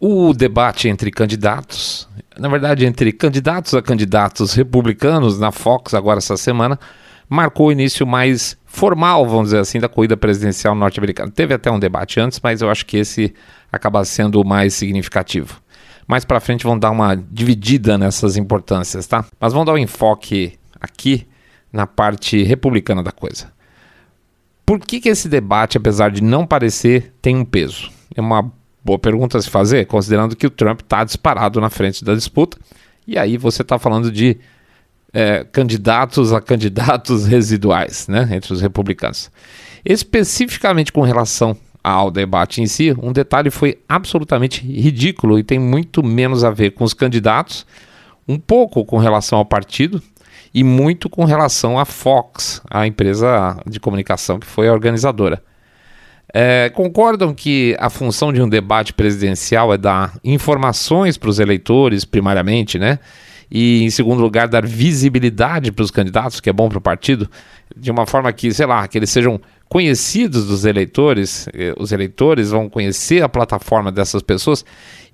O debate entre candidatos, na verdade, entre candidatos a candidatos republicanos na Fox agora essa semana, marcou o início mais formal, vamos dizer assim, da corrida presidencial norte-americana. Teve até um debate antes, mas eu acho que esse acaba sendo o mais significativo. Mais para frente vão dar uma dividida nessas importâncias, tá? Mas vamos dar um enfoque aqui na parte republicana da coisa. Por que, que esse debate, apesar de não parecer, tem um peso? É uma Boa pergunta a se fazer, considerando que o Trump está disparado na frente da disputa. E aí você está falando de é, candidatos a candidatos residuais né, entre os republicanos. Especificamente com relação ao debate em si, um detalhe foi absolutamente ridículo e tem muito menos a ver com os candidatos, um pouco com relação ao partido e muito com relação à Fox, a empresa de comunicação que foi a organizadora. É, concordam que a função de um debate presidencial é dar informações para os eleitores, primariamente, né? E, em segundo lugar, dar visibilidade para os candidatos, que é bom para o partido, de uma forma que, sei lá, que eles sejam conhecidos dos eleitores, eh, os eleitores vão conhecer a plataforma dessas pessoas.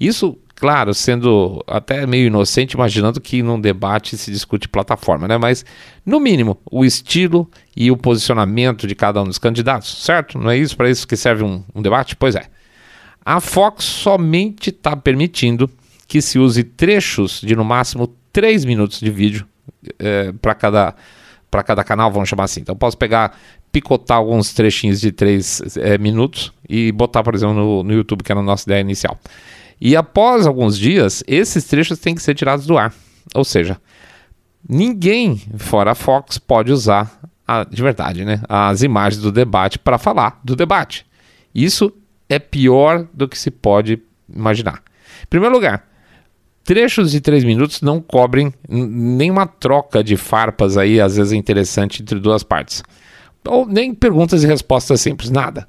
Isso claro, sendo até meio inocente, imaginando que num debate se discute plataforma, né? Mas, no mínimo, o estilo e o posicionamento de cada um dos candidatos, certo? Não é isso para isso que serve um, um debate? Pois é. A Fox somente está permitindo que se use trechos de no máximo 3 minutos de vídeo é, para cada para cada canal, vamos chamar assim. Então posso pegar, picotar alguns trechinhos de 3 é, minutos e botar, por exemplo, no, no YouTube, que era a nossa ideia inicial. E após alguns dias, esses trechos têm que ser tirados do ar. Ou seja, ninguém fora a Fox pode usar, a, de verdade, né, as imagens do debate para falar do debate. Isso é pior do que se pode imaginar. Em primeiro lugar, trechos de três minutos não cobrem nenhuma troca de farpas aí, às vezes é interessante, entre duas partes. Ou nem perguntas e respostas simples, nada.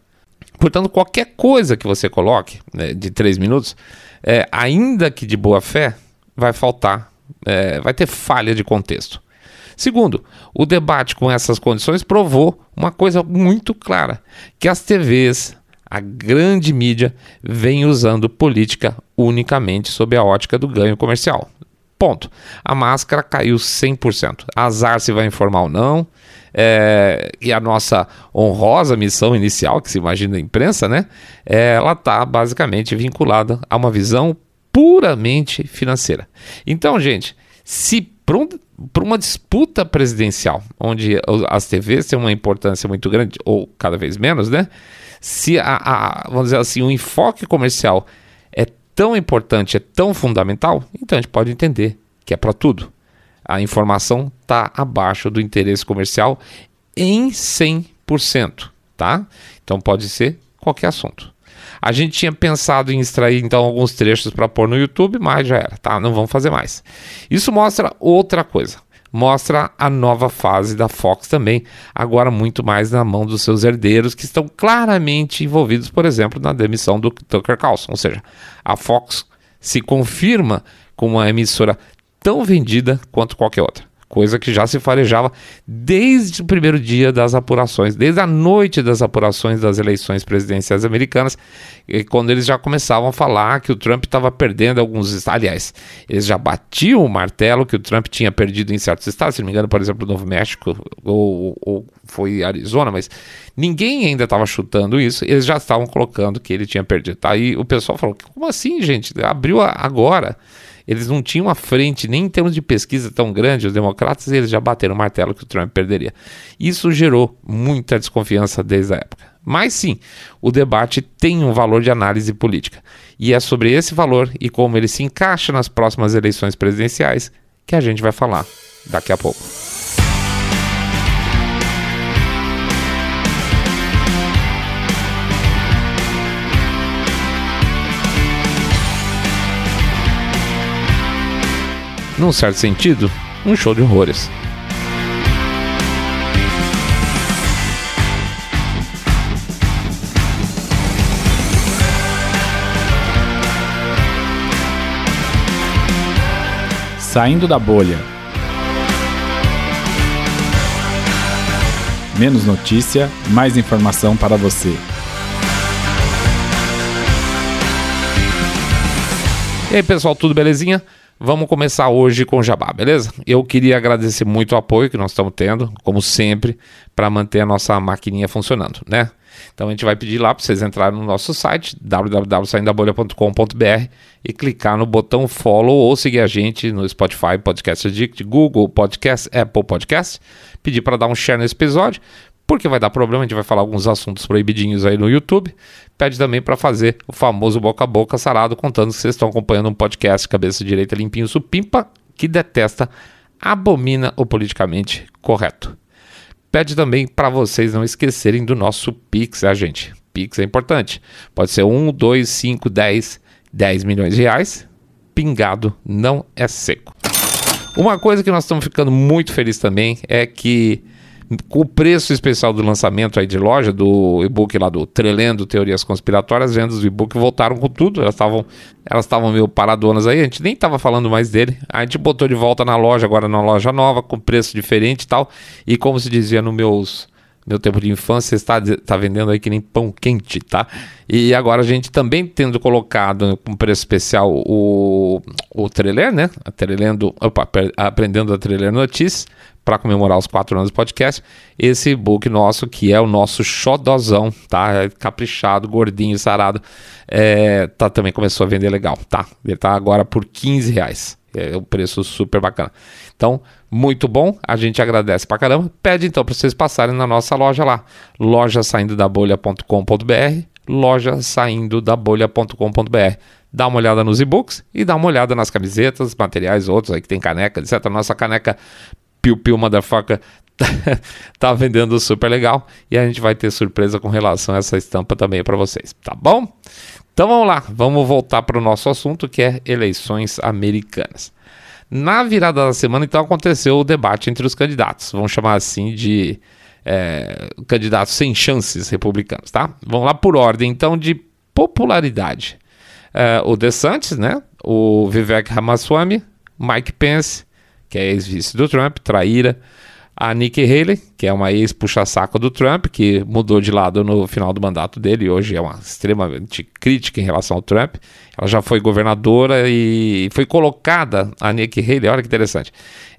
Portanto, qualquer coisa que você coloque né, de três minutos, é, ainda que de boa fé, vai faltar, é, vai ter falha de contexto. Segundo, o debate com essas condições provou uma coisa muito clara: que as TVs, a grande mídia, vem usando política unicamente sob a ótica do ganho comercial. Ponto. A máscara caiu 100%. Azar se vai informar ou não. É, e a nossa honrosa missão inicial, que se imagina a imprensa, né? É, ela está basicamente vinculada a uma visão puramente financeira. Então, gente, se para um, uma disputa presidencial, onde as TVs têm uma importância muito grande, ou cada vez menos, né? Se a, a vamos dizer assim, o enfoque comercial tão importante, é tão fundamental, então a gente pode entender que é para tudo. A informação está abaixo do interesse comercial em 100%, tá? Então pode ser qualquer assunto. A gente tinha pensado em extrair então alguns trechos para pôr no YouTube, mas já era, tá? Não vamos fazer mais. Isso mostra outra coisa mostra a nova fase da Fox também, agora muito mais na mão dos seus herdeiros, que estão claramente envolvidos, por exemplo, na demissão do Tucker Carlson. Ou seja, a Fox se confirma como uma emissora tão vendida quanto qualquer outra coisa que já se farejava desde o primeiro dia das apurações, desde a noite das apurações das eleições presidenciais americanas, quando eles já começavam a falar que o Trump estava perdendo alguns estados. Aliás, eles já batiam o martelo que o Trump tinha perdido em certos estados, se não me engano, por exemplo, Novo México ou, ou foi Arizona, mas ninguém ainda estava chutando isso, eles já estavam colocando que ele tinha perdido. Aí o pessoal falou: como assim, gente? Abriu agora. Eles não tinham a frente, nem em termos de pesquisa tão grande, os democratas, eles já bateram o martelo que o Trump perderia. Isso gerou muita desconfiança desde a época. Mas sim, o debate tem um valor de análise política. E é sobre esse valor e como ele se encaixa nas próximas eleições presidenciais que a gente vai falar daqui a pouco. Num certo sentido, um show de horrores. Saindo da bolha. Menos notícia, mais informação para você. E aí, pessoal, tudo belezinha? Vamos começar hoje com o Jabá, beleza? Eu queria agradecer muito o apoio que nós estamos tendo, como sempre, para manter a nossa maquininha funcionando, né? Então a gente vai pedir lá para vocês entrarem no nosso site www.saindabolha.com.br e clicar no botão follow ou seguir a gente no Spotify, Podcast Addict, Google Podcast, Apple Podcast. Pedir para dar um share nesse episódio, porque vai dar problema, a gente vai falar alguns assuntos proibidinhos aí no YouTube. Pede também para fazer o famoso boca a boca sarado, contando que vocês estão acompanhando um podcast cabeça direita limpinho supimpa, que detesta, abomina o politicamente correto. Pede também para vocês não esquecerem do nosso Pix, a tá, gente? Pix é importante. Pode ser 1, 2, 5, 10, 10 milhões de reais. Pingado não é seco. Uma coisa que nós estamos ficando muito felizes também é que com o preço especial do lançamento aí de loja, do e-book lá do Trelendo Teorias Conspiratórias, vendas do e-book voltaram com tudo. Elas estavam elas meio paradonas aí, a gente nem estava falando mais dele. A gente botou de volta na loja, agora na loja nova, com preço diferente e tal. E como se dizia no meus meu tempo de infância está, está vendendo aí que nem pão quente, tá? E agora a gente também tendo colocado com preço especial o, o Treler, né? A opa, aprendendo a Treler Notícias, para comemorar os quatro anos do podcast, esse book nosso, que é o nosso xodozão, tá? É caprichado, gordinho, sarado, é, tá, também começou a vender legal, tá? Ele tá agora por 15 reais. É um preço super bacana. Então, muito bom, a gente agradece pra caramba. Pede então para vocês passarem na nossa loja lá, loja saindo da bolha.com.br, loja saindo da bolha.com.br. Dá uma olhada nos e-books e dá uma olhada nas camisetas, materiais outros aí que tem caneca, etc. Nossa caneca Piu Piu Motherfucker tá vendendo super legal e a gente vai ter surpresa com relação a essa estampa também para vocês, tá bom? Então vamos lá, vamos voltar para o nosso assunto que é eleições americanas. Na virada da semana, então, aconteceu o debate entre os candidatos, vamos chamar assim de é, candidatos sem chances republicanos, tá? Vamos lá por ordem, então, de popularidade. É, o DeSantis, né? O Vivek Ramaswamy, Mike Pence que é ex-vice do Trump, traíra. A Nikki Haley, que é uma ex-puxa-saco do Trump, que mudou de lado no final do mandato dele e hoje é uma extremamente crítica em relação ao Trump. Ela já foi governadora e foi colocada, a Nikki Haley, olha que interessante,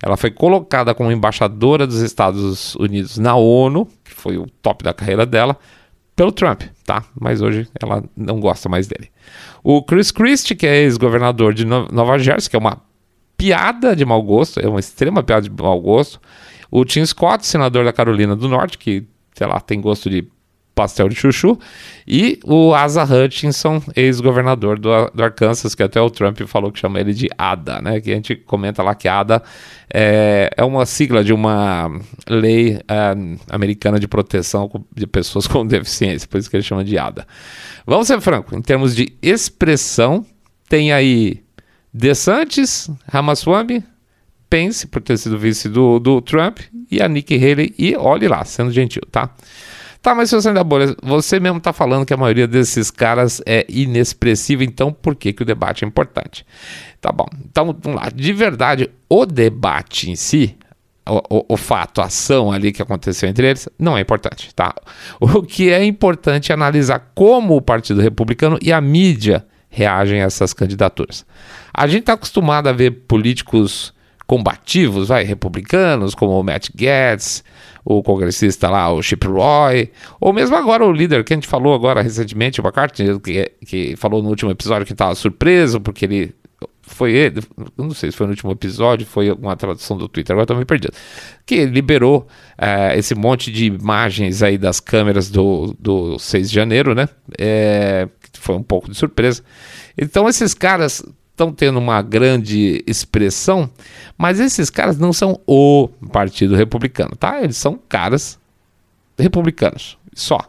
ela foi colocada como embaixadora dos Estados Unidos na ONU, que foi o top da carreira dela, pelo Trump, tá? Mas hoje ela não gosta mais dele. O Chris Christie, que é ex-governador de Nova Jersey, que é uma piada de mau gosto, é uma extrema piada de mau gosto. O Tim Scott, senador da Carolina do Norte, que, sei lá, tem gosto de pastel de chuchu, e o Asa Hutchinson, ex-governador do, do, Arkansas, que até o Trump falou que chama ele de ADA, né? Que a gente comenta lá que ADA é, é uma sigla de uma lei é, americana de proteção de pessoas com deficiência, por isso que ele chama de ADA. Vamos ser franco, em termos de expressão, tem aí DeSantis, Ramaswamy, Pence, por ter sido vice do, do Trump, e a Nikki Haley, e olhe lá, sendo gentil, tá? Tá, mas você ainda bolha, você mesmo tá falando que a maioria desses caras é inexpressiva, então por que, que o debate é importante? Tá bom, então vamos lá. De verdade, o debate em si, o, o, o, fato, a ação ali que aconteceu entre eles, não é importante, tá? O que é importante é analisar como o Partido Republicano e a mídia reagem a essas candidaturas. A gente está acostumado a ver políticos combativos, vai, republicanos, como o Matt Gaetz, o congressista lá, o Chip Roy, ou mesmo agora o líder que a gente falou agora recentemente, o McCartney, que, que falou no último episódio que estava surpreso porque ele foi ele, não sei se foi no último episódio, foi uma tradução do Twitter, agora estou me perdido, que liberou é, esse monte de imagens aí das câmeras do, do 6 de janeiro, né? É, foi um pouco de surpresa. Então esses caras estão tendo uma grande expressão, mas esses caras não são o Partido Republicano, tá? Eles são caras republicanos, só.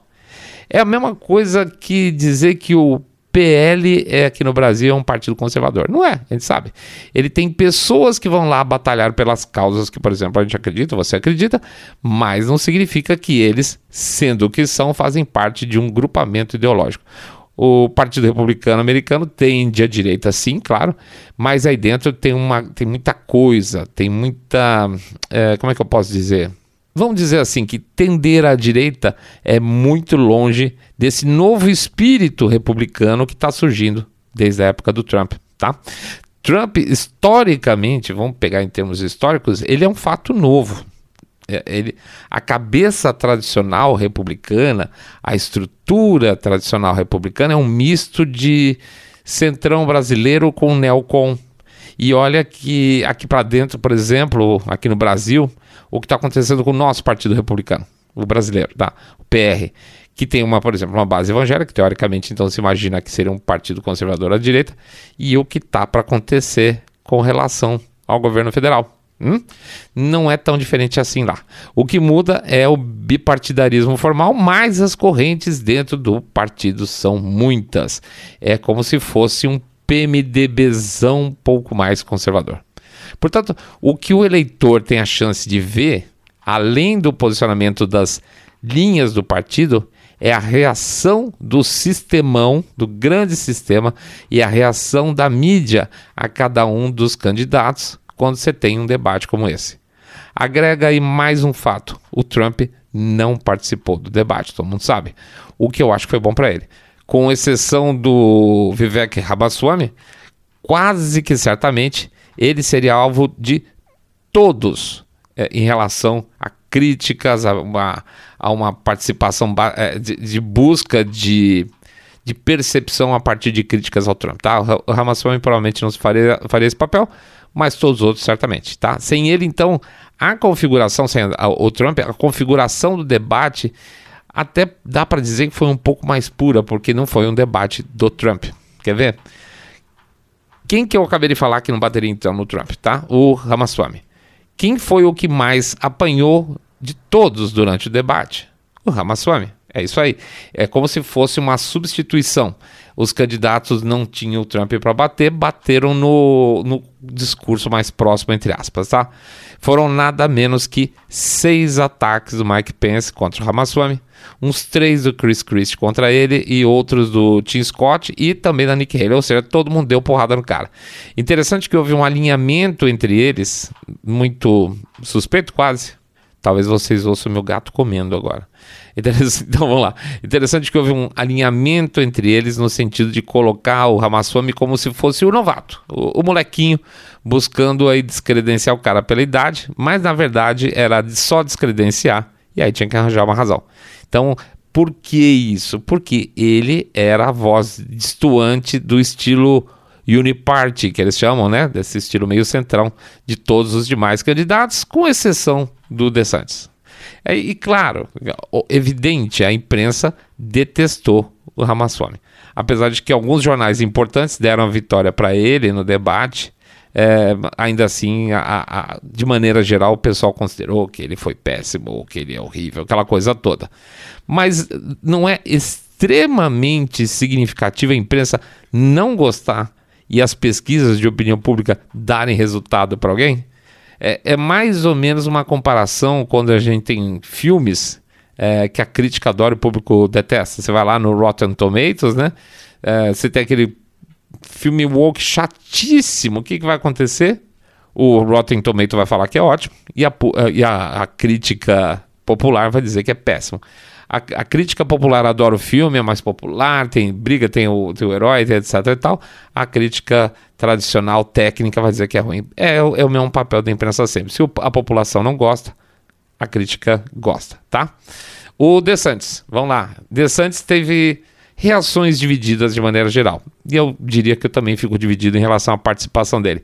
É a mesma coisa que dizer que o PL é aqui no Brasil é um partido conservador. Não é, a gente sabe. Ele tem pessoas que vão lá batalhar pelas causas que, por exemplo, a gente acredita, você acredita, mas não significa que eles, sendo o que são, fazem parte de um grupamento ideológico. O Partido Republicano Americano tende à direita, sim, claro, mas aí dentro tem, uma, tem muita coisa, tem muita. É, como é que eu posso dizer? Vamos dizer assim, que tender à direita é muito longe desse novo espírito republicano que está surgindo desde a época do Trump. tá? Trump, historicamente, vamos pegar em termos históricos, ele é um fato novo. É, ele, a cabeça tradicional republicana, a estrutura tradicional republicana é um misto de centrão brasileiro com neocon. E olha que aqui para dentro, por exemplo, aqui no Brasil, o que está acontecendo com o nosso Partido Republicano, o brasileiro, tá? o PR, que tem uma, por exemplo, uma base evangélica, teoricamente, então se imagina que seria um partido conservador à direita, e o que está para acontecer com relação ao governo federal. Hum? Não é tão diferente assim lá. O que muda é o bipartidarismo formal, mas as correntes dentro do partido são muitas. É como se fosse um PMDBzão um pouco mais conservador. Portanto, o que o eleitor tem a chance de ver, além do posicionamento das linhas do partido, é a reação do sistemão, do grande sistema, e a reação da mídia a cada um dos candidatos quando você tem um debate como esse. Agrega aí mais um fato: o Trump não participou do debate, todo mundo sabe. O que eu acho que foi bom para ele. Com exceção do Vivek Ramaswamy, quase que certamente ele seria alvo de todos é, em relação a críticas, a uma, a uma participação é, de, de, busca de, de percepção a partir de críticas ao Trump. Tá? O Ramaswamy provavelmente não faria, faria esse papel, mas todos os outros certamente, tá? Sem ele, então, a configuração, sem o Trump, a configuração do debate até dá para dizer que foi um pouco mais pura, porque não foi um debate do Trump. Quer ver? Quem que eu acabei de falar que não bateria então no Trump, tá? O Ramaswamy. Quem foi o que mais apanhou de todos durante o debate? O Ramaswamy. É isso aí. É como se fosse uma substituição. Os candidatos não tinham o Trump para bater, bateram no, no discurso mais próximo, entre aspas, tá? Foram nada menos que seis ataques do Mike Pence contra o Ramaswamy, uns três do Chris Christie contra ele e outros do Tim Scott e também da Nick Haley, ou seja, todo mundo deu porrada no cara. Interessante que houve um alinhamento entre eles, muito suspeito quase. Talvez vocês ouçam meu gato comendo agora. Então vamos lá. Interessante que houve um alinhamento entre eles no sentido de colocar o Ramaswamy como se fosse o novato, o, o molequinho, buscando aí descredenciar o cara pela idade, mas na verdade era só descredenciar e aí tinha que arranjar uma razão. Então, por que isso? Porque ele era a voz distoante do estilo Uniparty, que eles chamam, né? Desse estilo meio centrão de todos os demais candidatos, com exceção do DeSantis. É, e claro, evidente, a imprensa detestou o Ramaswamy. Apesar de que alguns jornais importantes deram a vitória para ele no debate, é, ainda assim, a, a, de maneira geral, o pessoal considerou que ele foi péssimo, que ele é horrível, aquela coisa toda. Mas não é extremamente significativa a imprensa não gostar e as pesquisas de opinião pública darem resultado para alguém? É, é, mais ou menos uma comparação quando a gente tem filmes é, que a crítica adora e o público detesta. Você vai lá no Rotten Tomatoes, né? É, você tem aquele filme woke chatíssimo. O que, que vai acontecer? O Rotten Tomato vai falar que é ótimo e a, e a, a crítica popular vai dizer que é péssimo. A, a, crítica popular adora o filme, é mais popular, tem briga, tem o, tem o herói, etc e tal. A crítica tradicional, técnica, vai dizer que é ruim. É, é o mesmo papel da imprensa sempre. Se a população não gosta, a crítica gosta, tá? O DeSantis, vamos lá. DeSantis teve reações divididas de maneira geral. E eu diria que eu também fico dividido em relação à participação dele.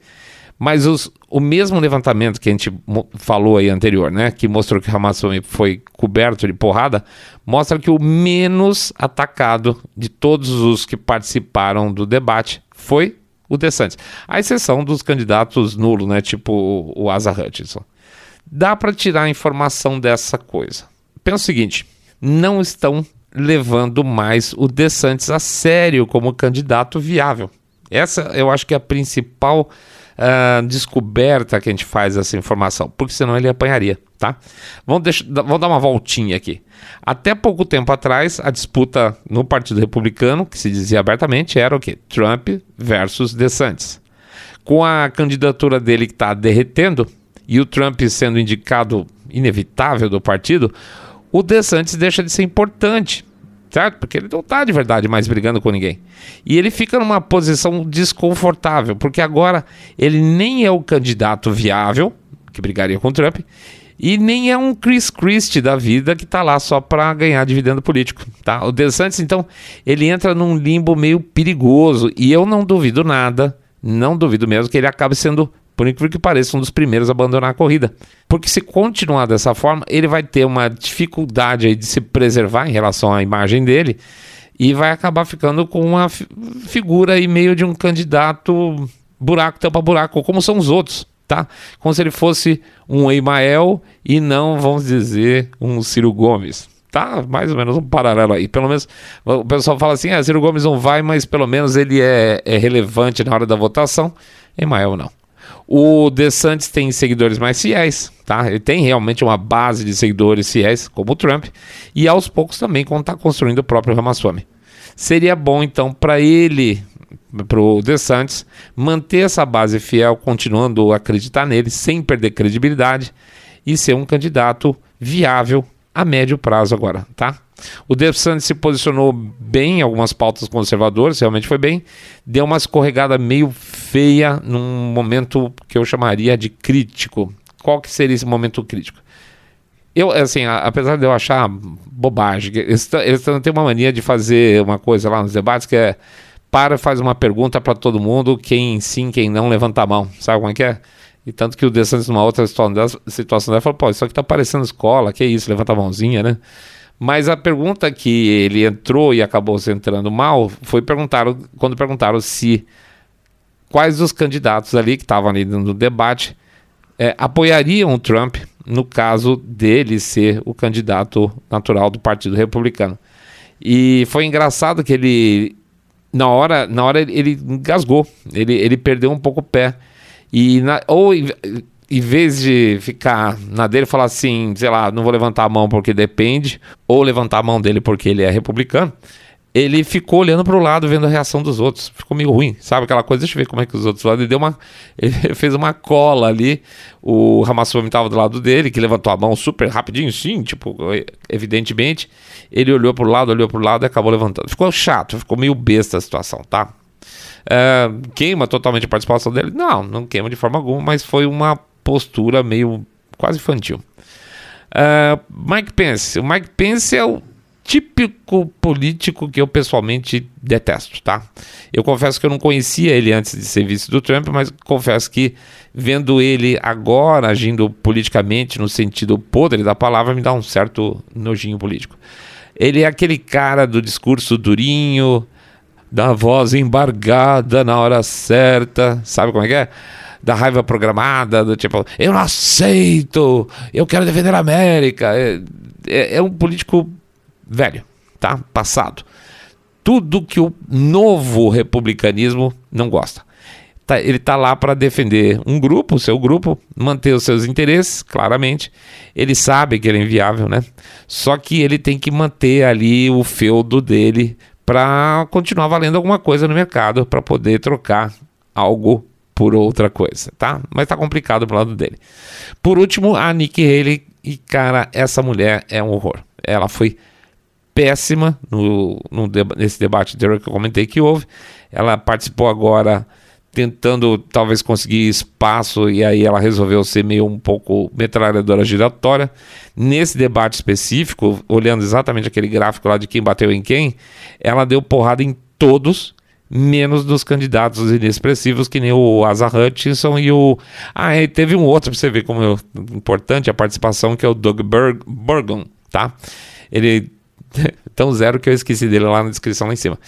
Mas os, o mesmo levantamento que a gente falou aí anterior, né, que mostrou que o Hamas foi coberto de porrada, mostra que o menos atacado de todos os que participaram do debate foi o DeSantis. A exceção dos candidatos nulos, né, tipo o Asa Hutchinson. Dá para tirar informação dessa coisa. Pensa o seguinte, não estão levando mais o DeSantis a sério como candidato viável. Essa eu acho que é a principal uh, descoberta que a gente faz essa informação, porque senão ele apanharia, tá? Vamos, vamos dar uma voltinha aqui. Até pouco tempo atrás, a disputa no Partido Republicano, que se dizia abertamente, era o quê? Trump versus DeSantis. Com a candidatura dele que está derretendo e o Trump sendo indicado inevitável do partido, o DeSantis deixa de ser importante. Certo? Porque ele não está de verdade mais brigando com ninguém. E ele fica numa posição desconfortável, porque agora ele nem é o candidato viável que brigaria com Trump e nem é um Chris Christie da vida que está lá só para ganhar dividendo político, tá? O DeSantis, então, ele entra num limbo meio perigoso e eu não duvido nada, não duvido mesmo que ele acabe sendo por incrível que pareça, um dos primeiros a abandonar a corrida. Porque se continuar dessa forma, ele vai ter uma dificuldade de se preservar em relação à imagem dele e vai acabar ficando com uma figura aí meio de um candidato buraco tampa buraco, como são os outros tá? Como se ele fosse um Emael e não, vamos dizer, um Ciro Gomes. Tá, mais ou menos um paralelo aí. Pelo menos o pessoal fala assim: ah, Ciro Gomes não vai, mas pelo menos ele é, é relevante na hora da votação. Emael não. O DeSantis tem seguidores mais fiéis, tá? Ele tem realmente uma base de seguidores fiéis, como o Trump, e aos poucos também está construindo o próprio Ramaswamy. Seria bom então para ele para o DeSantis manter essa base fiel, continuando a acreditar nele, sem perder credibilidade e ser um candidato viável a médio prazo agora, tá? O DeSantis se posicionou bem em algumas pautas conservadoras, realmente foi bem, deu uma escorregada meio feia num momento que eu chamaria de crítico. Qual que seria esse momento crítico? Eu, assim, apesar de eu achar bobagem, eles, eles têm uma mania de fazer uma coisa lá nos debates que é para, faz uma pergunta para todo mundo, quem sim, quem não, levanta a mão. Sabe como é que é? E tanto que o DeSantis, numa outra situação dela, falou: pô, isso aqui tá parecendo escola, que isso, levanta a mãozinha, né? Mas a pergunta que ele entrou e acabou se entrando mal foi perguntar, quando perguntaram se quais os candidatos ali que estavam ali no debate é, apoiariam o Trump no caso dele ser o candidato natural do Partido Republicano. E foi engraçado que ele na hora, na hora ele engasgou, ele, ele perdeu um pouco o pé. E na, ou em, em vez de ficar na dele falar assim, sei lá, não vou levantar a mão porque depende, ou levantar a mão dele porque ele é republicano, ele ficou olhando para o lado, vendo a reação dos outros. Ficou meio ruim, sabe? Aquela coisa, deixa eu ver como é que os outros lá. Ele deu uma. Ele fez uma cola ali. O Ramassumi estava do lado dele, que levantou a mão super rapidinho, sim, tipo, evidentemente. Ele olhou para o lado, olhou para o lado e acabou levantando. Ficou chato, ficou meio besta a situação, tá? É, queima totalmente a participação dele? Não, não queima de forma alguma, mas foi uma postura meio quase infantil. É, Mike Pence. O Mike Pence é o típico político que eu pessoalmente detesto, tá? Eu confesso que eu não conhecia ele antes de ser vice do Trump, mas confesso que vendo ele agora agindo politicamente no sentido podre da palavra me dá um certo nojinho político. Ele é aquele cara do discurso durinho, da voz embargada na hora certa, sabe como é que é? Da raiva programada, do tipo, eu não aceito, eu quero defender a América. É, é, é um político velho, tá? Passado. Tudo que o novo republicanismo não gosta. Tá, ele está lá para defender um grupo, o seu grupo, manter os seus interesses, claramente. Ele sabe que ele é inviável, né? Só que ele tem que manter ali o feudo dele para continuar valendo alguma coisa no mercado, para poder trocar algo por outra coisa, tá? Mas tá complicado pro lado dele. Por último, a Nikki Haley, e cara, essa mulher é um horror. Ela foi péssima no, no, nesse debate que eu comentei que houve. Ela participou agora tentando talvez conseguir espaço e aí ela resolveu ser meio um pouco metralhadora giratória. Nesse debate específico, olhando exatamente aquele gráfico lá de quem bateu em quem, ela deu porrada em todos, menos dos candidatos inexpressivos, que nem o Asa Hutchinson e o. Ah, e teve um outro para você ver como é importante a participação, que é o Doug Burgon, tá? Ele Tão zero que eu esqueci dele lá na descrição lá em cima.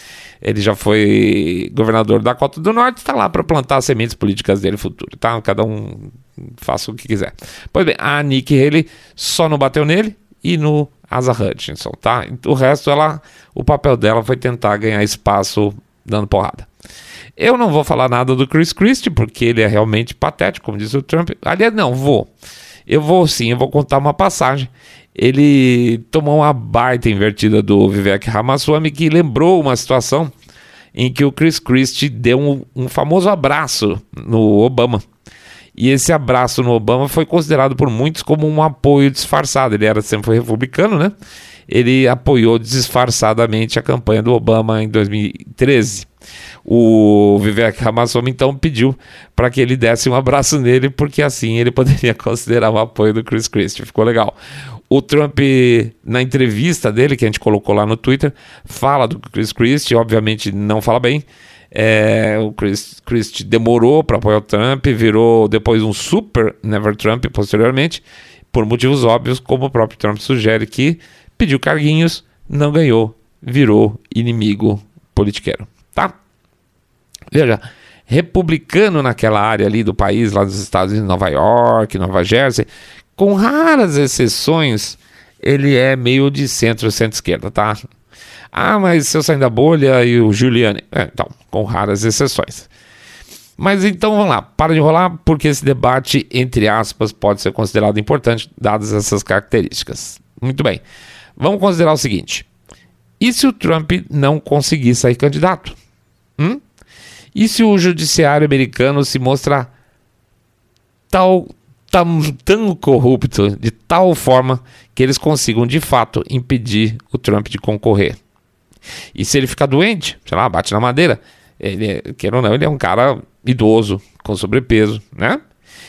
Ele já foi governador da Cota do Norte, está lá para plantar as sementes políticas dele futuro, tá? Cada um faça o que quiser. Pois bem, a Nikki Haley só não bateu nele e no Asa Hutchinson, tá? O resto, ela, o papel dela foi tentar ganhar espaço dando porrada. Eu não vou falar nada do Chris Christie, porque ele é realmente patético, como disse o Trump. Aliás, não, vou. Eu vou sim, eu vou contar uma passagem ele tomou uma baita invertida do Vivek Ramaswamy que lembrou uma situação em que o Chris Christie deu um, um, famoso abraço no Obama. E esse abraço no Obama foi considerado por muitos como um apoio disfarçado. Ele era sempre republicano, né? ele apoiou disfarçadamente a campanha do Obama em 2013. O Vivek Ramaswamy então pediu para que ele desse um abraço nele, porque assim ele poderia considerar o apoio do Chris Christie. Ficou legal. O Trump, na entrevista dele, que a gente colocou lá no Twitter, fala do Chris Christie, obviamente não fala bem. É, o Chris Christie demorou para apoiar o Trump, virou depois um super Never Trump posteriormente, por motivos óbvios, como o próprio Trump sugere, que pediu carguinhos, não ganhou, virou inimigo politiqueiro, tá? Veja, republicano naquela área ali do país, lá dos Estados Unidos, Nova York, Nova Jersey, com raras exceções, ele é meio de centro, centro-esquerda, tá? Ah, mas se eu sair da bolha e o Giuliani. É, então, com raras exceções. Mas então vamos lá, para de enrolar, porque esse debate, entre aspas, pode ser considerado importante, dadas essas características. Muito bem. Vamos considerar o seguinte: e se o Trump não conseguir sair candidato? Hum? E se o judiciário americano se mostrar tal, tão, tão corrupto, de tal forma que eles consigam de fato impedir o Trump de concorrer? E se ele ficar doente, sei lá, bate na madeira, ele, quer ou não, ele é um cara idoso, com sobrepeso, né?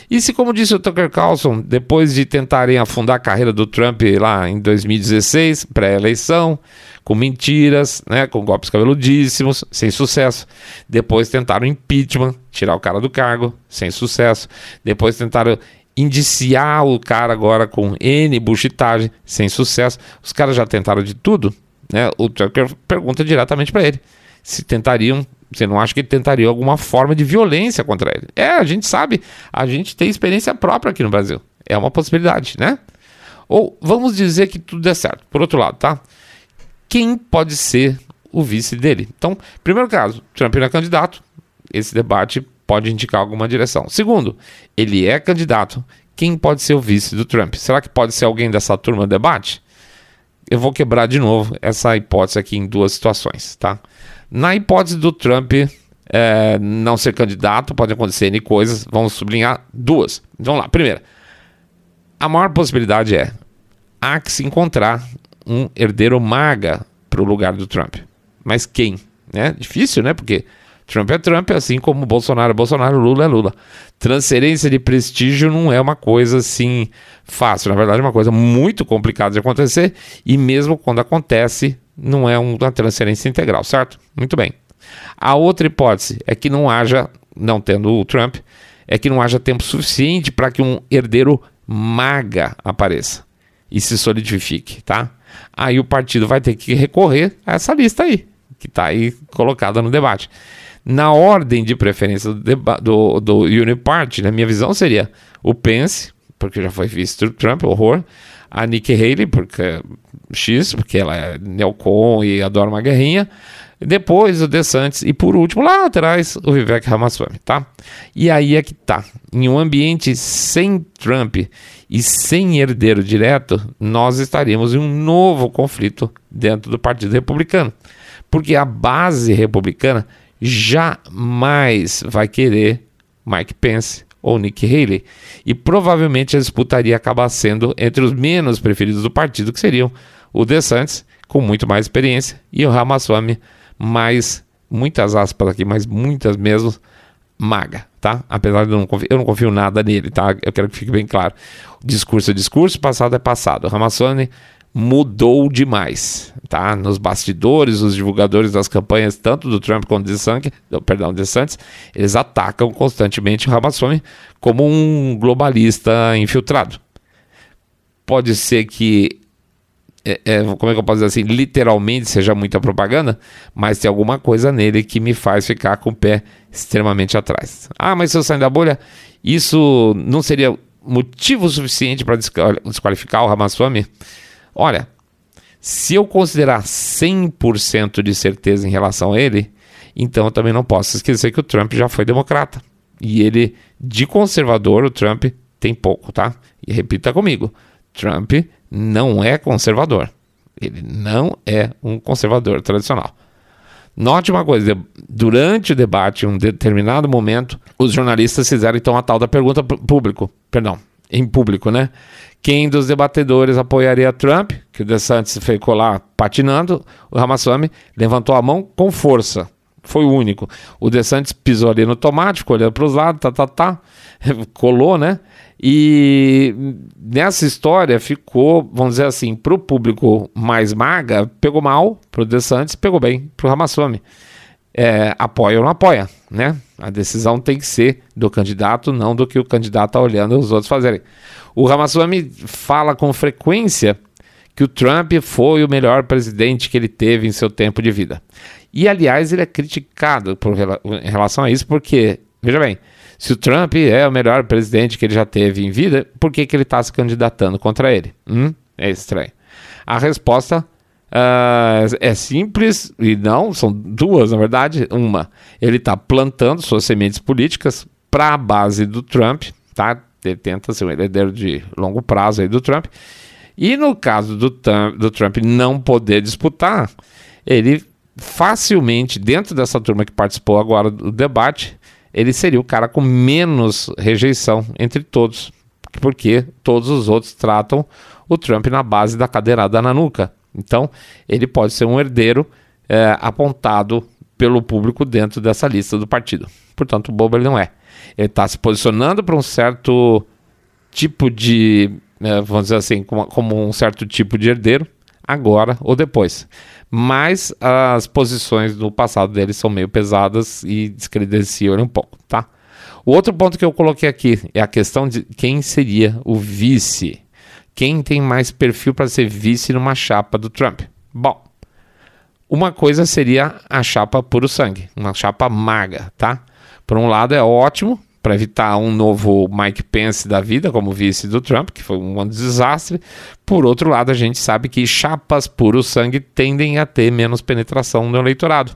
E se, como disse o Tucker Carlson, depois de tentarem afundar a carreira do Trump lá em 2016, pré-eleição, com mentiras, né, com golpes cabeludíssimos, sem sucesso. Depois tentaram impeachment, tirar o cara do cargo, sem sucesso. Depois tentaram indiciar o cara agora com N buchitagem, sem sucesso. Os caras já tentaram de tudo, né? O Tucker pergunta diretamente para ele se tentariam você não acha que ele tentaria alguma forma de violência contra ele? É, a gente sabe, a gente tem experiência própria aqui no Brasil. É uma possibilidade, né? Ou vamos dizer que tudo der certo. Por outro lado, tá? Quem pode ser o vice dele? Então, primeiro caso, Trump não é candidato. Esse debate pode indicar alguma direção. Segundo, ele é candidato. Quem pode ser o vice do Trump? Será que pode ser alguém dessa turma do debate? Eu vou quebrar de novo essa hipótese aqui em duas situações, tá? Na hipótese do Trump é, não ser candidato, pode acontecer N coisas. Vamos sublinhar duas. Vamos lá. Primeira, a maior possibilidade é há que se encontrar um herdeiro maga para o lugar do Trump. Mas quem? Né? Difícil, né? Porque Trump é Trump, assim como Bolsonaro é Bolsonaro, Lula é Lula. Transferência de prestígio não é uma coisa assim fácil. Na verdade, é uma coisa muito complicada de acontecer. E mesmo quando acontece, não é uma transferência integral, certo? Muito bem. A outra hipótese é que não haja, não tendo o Trump, é que não haja tempo suficiente para que um herdeiro maga apareça e se solidifique, tá? Aí o partido vai ter que recorrer a essa lista aí, que está aí colocada no debate. Na ordem de preferência do, do, do Uniparty, na minha visão, seria o Pence, porque já foi visto Trump, horror, a Nikki Haley, porque X, porque ela é neocon e adora uma guerrinha. Depois o DeSantis e por último lá atrás o Vivek Ramaswamy, tá? E aí é que tá. Em um ambiente sem Trump e sem herdeiro direto, nós estaríamos em um novo conflito dentro do Partido Republicano. Porque a base republicana jamais vai querer Mike Pence ou Nick Haley. E provavelmente a disputa iria acabar sendo entre os menos preferidos do partido, que seriam o DeSantis, com muito mais experiência, e o Ramaswamy, mais, muitas aspas aqui, mas muitas mesmo, maga, tá? Apesar de eu não confio, eu não confio nada nele, tá? Eu quero que fique bem claro. Discurso é discurso, passado é passado. O Ramaswamy mudou demais, tá? Nos bastidores, os divulgadores das campanhas, tanto do Trump quanto do Santos, perdão, de Santos, eles atacam constantemente o Ramaswamy como um globalista infiltrado. Pode ser que é, é, como é que eu posso dizer assim, literalmente seja muita propaganda, mas tem alguma coisa nele que me faz ficar com o pé extremamente atrás. Ah, mas se eu sair da bolha, isso não seria motivo suficiente para desqualificar o Ramaswamy? Olha, se eu considerar 100% de certeza em relação a ele, então eu também não posso esquecer que o Trump já foi democrata. E ele, de conservador, o Trump tem pouco, tá? E repita comigo: Trump não é conservador. Ele não é um conservador tradicional. Note uma coisa: durante o debate, em um determinado momento, os jornalistas fizeram então a tal da pergunta público, perdão, em público, né? Quem dos debatedores apoiaria Trump? que o DeSantis ficou lá patinando, o Ramaswamy levantou a mão com força. Foi o único. O DeSantis pisou ali no tomate, ficou olhando para os lados, tá, tá, tá, colou, né? E nessa história ficou, vamos dizer assim, para o público mais maga, pegou mal, para o DeSantis pegou bem, para o Ramaswamy. É, apoia ou não apoia, né? A decisão tem que ser do candidato, não do que o candidato está olhando os outros fazerem. O Ramaswamy fala com frequência que o Trump foi o melhor presidente que ele teve em seu tempo de vida. E, aliás, ele é criticado por, em relação a isso, porque, veja bem, se o Trump é o melhor presidente que ele já teve em vida, por que, que ele está se candidatando contra ele? Hum? É estranho. A resposta uh, é simples e não, são duas, na verdade. Uma, ele está plantando suas sementes políticas para a base do Trump, tá? Ele tenta ser um herdeiro de longo prazo aí do Trump. E no caso do, do Trump não poder disputar, ele facilmente, dentro dessa turma que participou agora do debate, ele seria o cara com menos rejeição entre todos, porque todos os outros tratam o Trump na base da cadeirada na nuca. Então, ele pode ser um herdeiro é, apontado pelo público dentro dessa lista do partido. Portanto, bobo ele não é. Ele está se posicionando para um certo tipo de, é, vamos dizer assim, como, como um certo tipo de herdeiro, agora ou depois mas as posições do passado dele são meio pesadas e descredenciam ele um pouco, tá? O outro ponto que eu coloquei aqui é a questão de quem seria o vice. Quem tem mais perfil para ser vice numa chapa do Trump? Bom, uma coisa seria a chapa puro sangue, uma chapa maga, tá? Por um lado é ótimo, para evitar um novo Mike Pence da vida como vice do Trump, que foi um desastre. Por outro lado, a gente sabe que chapas puro sangue tendem a ter menos penetração no eleitorado.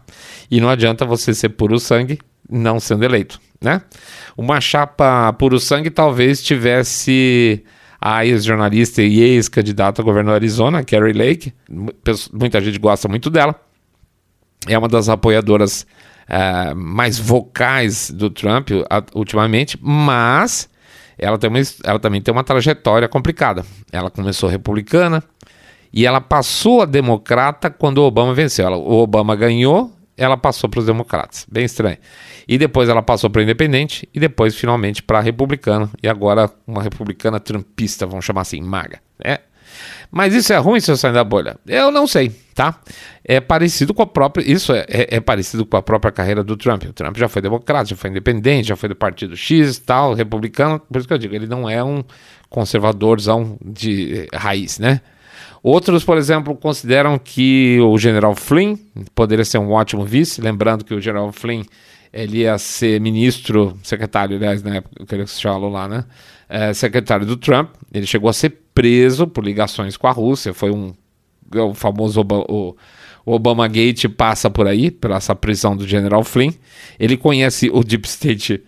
E não adianta você ser puro sangue não sendo eleito, né? Uma chapa puro sangue talvez tivesse a ex-jornalista e ex-candidata a governo do Arizona, Carrie Lake. Muita gente gosta muito dela. É uma das apoiadoras uh, mais vocais do Trump ultimamente, mas ela, tem uma, ela também tem uma trajetória complicada. Ela começou republicana e ela passou a democrata quando o Obama venceu. Ela, o Obama ganhou, ela passou para os democratas. Bem estranho. E depois ela passou para independente e depois finalmente para republicana. E agora uma republicana trumpista, vamos chamar assim, maga. É, mas isso é ruim se eu sair da bolha? Eu não sei, tá? É parecido com a própria. Isso é, é, é, parecido com a própria carreira do Trump. O Trump já foi democrata, já foi independente, já foi do partido X tal, republicano. Por isso que eu digo, ele não é um conservadorzão de raiz, né? Outros, por exemplo, consideram que o general Flynn poderia ser um ótimo vice, lembrando que o general Flynn ele ia ser ministro, secretário, aliás, na época que eles falam lá, né? É, secretário do Trump. Ele chegou a ser preso por ligações com a Rússia. Foi um é o famoso Obama, o Obama Gate passa por aí, pela essa prisão do General Flynn. Ele conhece o Deep State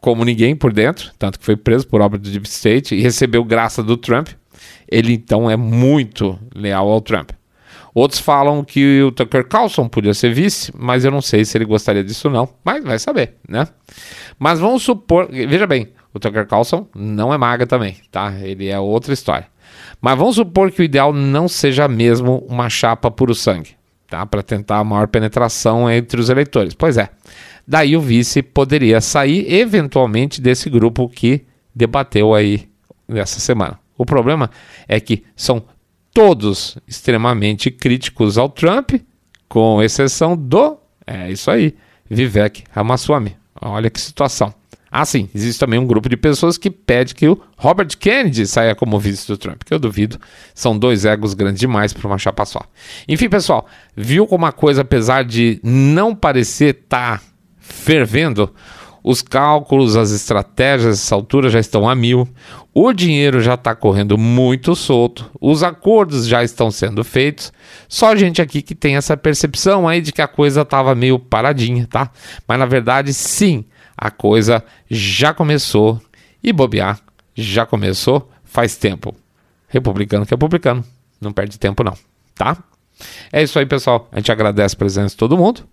como ninguém por dentro, tanto que foi preso por obra do Deep State e recebeu graça do Trump. Ele então é muito leal ao Trump. Outros falam que o Tucker Carlson podia ser vice, mas eu não sei se ele gostaria disso não, mas vai saber, né? Mas vamos supor, veja bem, o Tucker Carlson não é maga também, tá? Ele é outra história. Mas vamos supor que o ideal não seja mesmo uma chapa puro sangue, tá? Para tentar a maior penetração entre os eleitores. Pois é. Daí o vice poderia sair eventualmente desse grupo que debateu aí nessa semana. O problema é que são todos extremamente críticos ao Trump, com exceção do, é isso aí, Vivek Ramaswamy. Olha que situação. Ah, sim, existe também um grupo de pessoas que pede que o Robert Kennedy saia como vice do Trump, que eu duvido. São dois egos grandes demais para uma chapa só. Enfim, pessoal, viu como a coisa, apesar de não parecer estar tá fervendo, os cálculos, as estratégias essa altura já estão a mil, o dinheiro já está correndo muito solto, os acordos já estão sendo feitos. Só gente aqui que tem essa percepção aí de que a coisa estava meio paradinha, tá? Mas na verdade, sim a coisa já começou e bobear já começou faz tempo. Republicano que é republicano, não perde tempo não, tá? É isso aí, pessoal. A gente agradece a presença de todo mundo.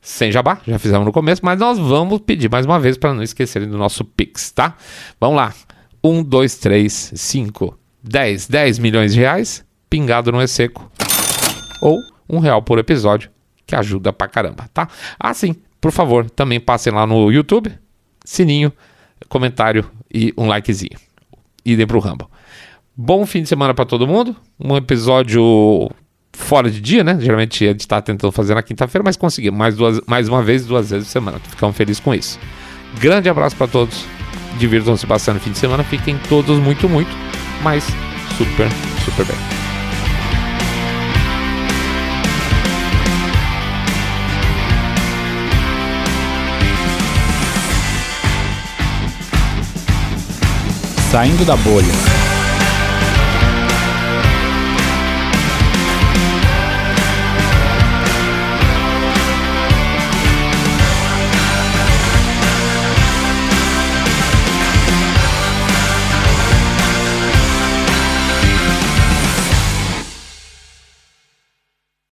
Sem jabá, já fizemos no começo, mas nós vamos pedir mais uma vez para não esquecerem do nosso Pix, tá? Vamos lá. 1, 2, 3, 5, 10. 10 milhões de reais pingado não é seco. Ou um real por episódio, que ajuda pra caramba, tá? Ah, sim, por favor, também passem lá no YouTube, sininho, comentário e um likezinho. Idem pro Rumble. Bom fim de semana para todo mundo. Um episódio fora de dia, né? Geralmente a gente tá tentando fazer na quinta-feira, mas conseguimos mais, duas, mais uma vez, duas vezes por semana. Ficamos felizes com isso. Grande abraço para todos. Divirtam-se bastante no fim de semana. Fiquem todos muito, muito, mas super, super bem. Saindo da bolha.